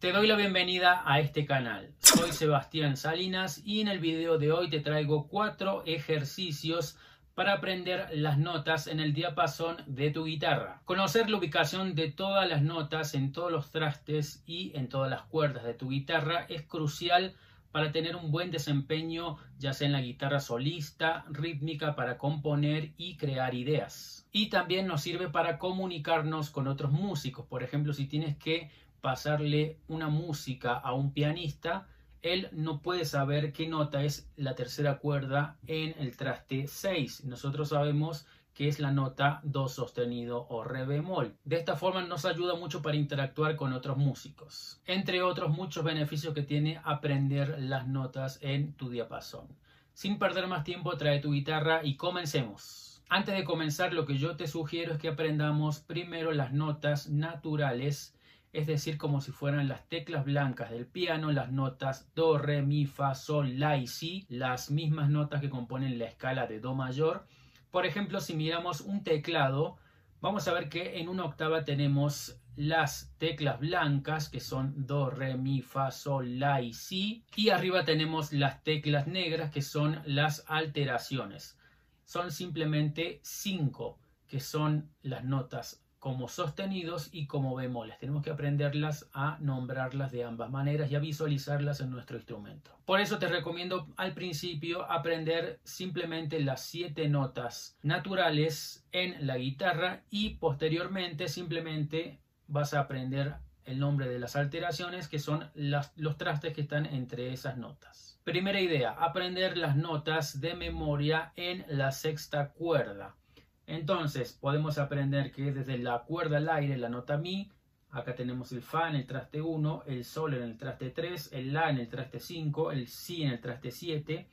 Te doy la bienvenida a este canal. Soy Sebastián Salinas y en el video de hoy te traigo cuatro ejercicios para aprender las notas en el diapasón de tu guitarra. Conocer la ubicación de todas las notas en todos los trastes y en todas las cuerdas de tu guitarra es crucial para tener un buen desempeño ya sea en la guitarra solista, rítmica para componer y crear ideas. Y también nos sirve para comunicarnos con otros músicos. Por ejemplo, si tienes que pasarle una música a un pianista, él no puede saber qué nota es la tercera cuerda en el traste 6. Nosotros sabemos que es la nota do sostenido o re bemol. De esta forma nos ayuda mucho para interactuar con otros músicos. Entre otros muchos beneficios que tiene aprender las notas en tu diapasón. Sin perder más tiempo, trae tu guitarra y comencemos. Antes de comenzar, lo que yo te sugiero es que aprendamos primero las notas naturales es decir, como si fueran las teclas blancas del piano, las notas do, re, mi, fa, sol, la y si, las mismas notas que componen la escala de do mayor. Por ejemplo, si miramos un teclado, vamos a ver que en una octava tenemos las teclas blancas que son do, re, mi, fa, sol, la y si, y arriba tenemos las teclas negras que son las alteraciones. Son simplemente cinco que son las notas como sostenidos y como bemoles. Tenemos que aprenderlas a nombrarlas de ambas maneras y a visualizarlas en nuestro instrumento. Por eso te recomiendo al principio aprender simplemente las siete notas naturales en la guitarra y posteriormente simplemente vas a aprender el nombre de las alteraciones que son los trastes que están entre esas notas. Primera idea, aprender las notas de memoria en la sexta cuerda. Entonces podemos aprender que desde la cuerda al aire, la nota mi, acá tenemos el fa en el traste 1, el sol en el traste 3, el la en el traste 5, el si en el traste 7,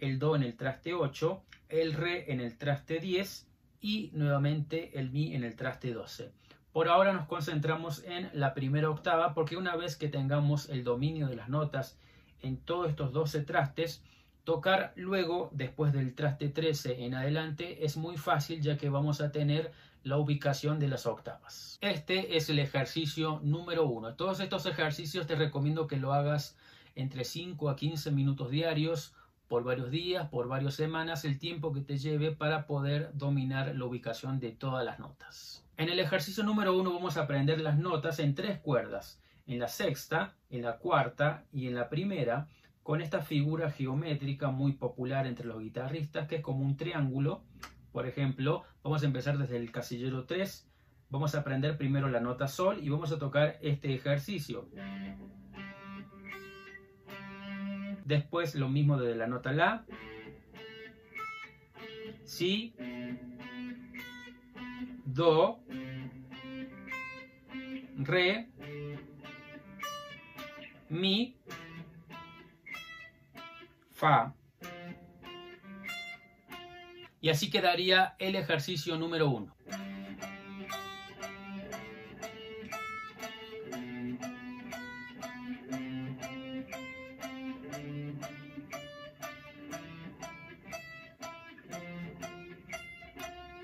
el do en el traste 8, el re en el traste 10 y nuevamente el mi en el traste 12. Por ahora nos concentramos en la primera octava porque una vez que tengamos el dominio de las notas en todos estos 12 trastes, Tocar luego, después del traste 13 en adelante, es muy fácil ya que vamos a tener la ubicación de las octavas. Este es el ejercicio número uno. Todos estos ejercicios te recomiendo que lo hagas entre 5 a 15 minutos diarios por varios días, por varias semanas, el tiempo que te lleve para poder dominar la ubicación de todas las notas. En el ejercicio número uno vamos a aprender las notas en tres cuerdas, en la sexta, en la cuarta y en la primera, con esta figura geométrica muy popular entre los guitarristas, que es como un triángulo. Por ejemplo, vamos a empezar desde el casillero 3. Vamos a aprender primero la nota sol y vamos a tocar este ejercicio. Después lo mismo desde la nota la. Si. Do. Re. Mi Y así quedaría el ejercicio número uno.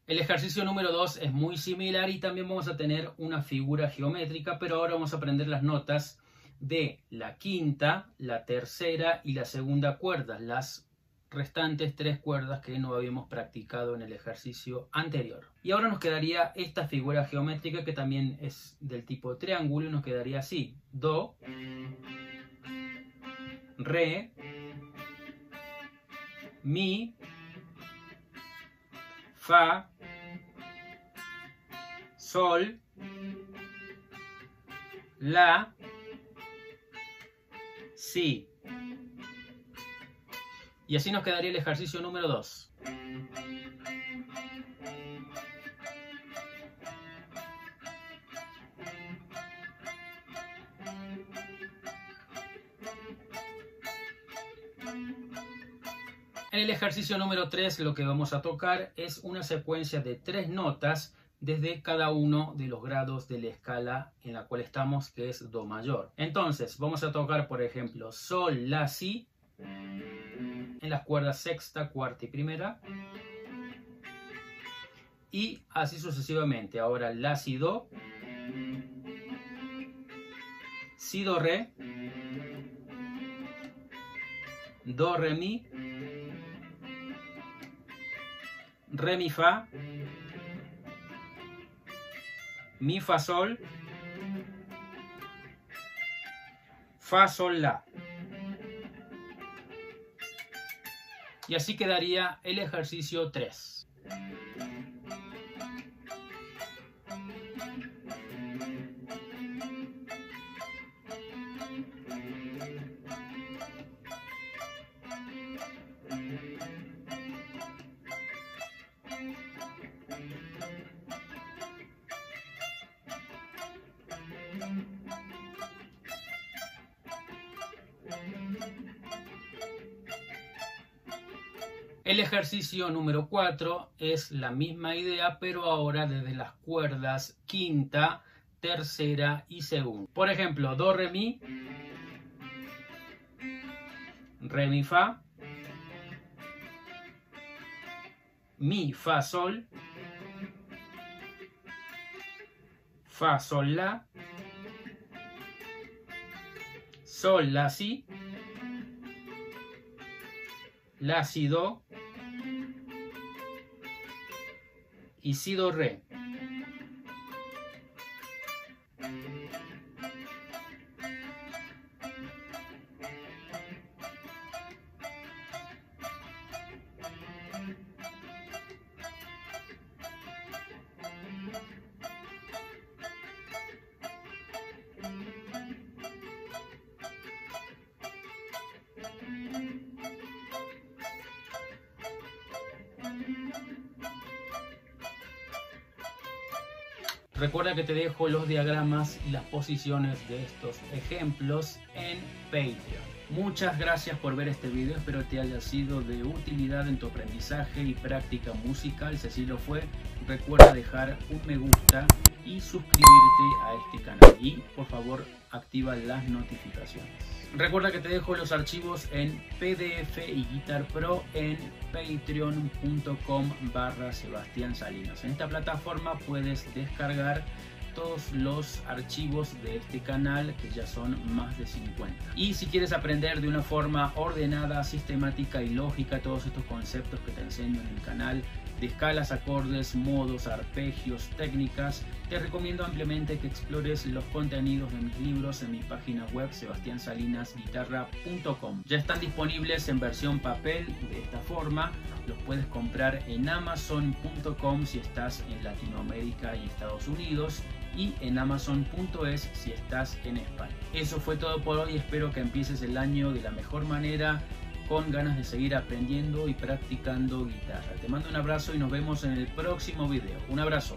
El ejercicio número 2 es muy similar y también vamos a tener una figura geométrica, pero ahora vamos a aprender las notas de la quinta, la tercera y la segunda cuerda, las restantes tres cuerdas que no habíamos practicado en el ejercicio anterior. Y ahora nos quedaría esta figura geométrica que también es del tipo triángulo y nos quedaría así. Do, Re, Mi, Fa, Sol, La, Sí. Y así nos quedaría el ejercicio número 2. En el ejercicio número 3 lo que vamos a tocar es una secuencia de tres notas desde cada uno de los grados de la escala en la cual estamos, que es Do mayor. Entonces, vamos a tocar, por ejemplo, Sol, La, Si, en las cuerdas sexta, cuarta y primera. Y así sucesivamente. Ahora La, Si, Do. Si, Do, Re. Do, Re, Mi. Re, Mi, Fa. Mi, Fa, Sol. Fa, Sol, La. Y así quedaría el ejercicio 3. El ejercicio número 4 es la misma idea, pero ahora desde las cuerdas quinta, tercera y segunda. Por ejemplo, Do, Re, Mi, Re, Mi, Fa, Mi, Fa, Sol, Fa, Sol, La, Sol, La, Si, La, Si, Do, y Re. Recuerda que te dejo los diagramas y las posiciones de estos ejemplos en Patreon. Muchas gracias por ver este video, espero te haya sido de utilidad en tu aprendizaje y práctica musical. Si así lo fue, recuerda dejar un me gusta y suscribirte a este canal. Y por favor activa las notificaciones. Recuerda que te dejo los archivos en PDF y Guitar Pro en patreon.com barra Sebastián Salinas. En esta plataforma puedes descargar todos los archivos de este canal que ya son más de 50 y si quieres aprender de una forma ordenada sistemática y lógica todos estos conceptos que te enseño en el canal de escalas, acordes, modos, arpegios, técnicas, te recomiendo ampliamente que explores los contenidos de mis libros en mi página web sebastiansalinasguitarra.com. Ya están disponibles en versión papel de esta forma, los puedes comprar en amazon.com si estás en Latinoamérica y Estados Unidos y en amazon.es si estás en España. Eso fue todo por hoy, espero que empieces el año de la mejor manera con ganas de seguir aprendiendo y practicando guitarra. Te mando un abrazo y nos vemos en el próximo video. Un abrazo.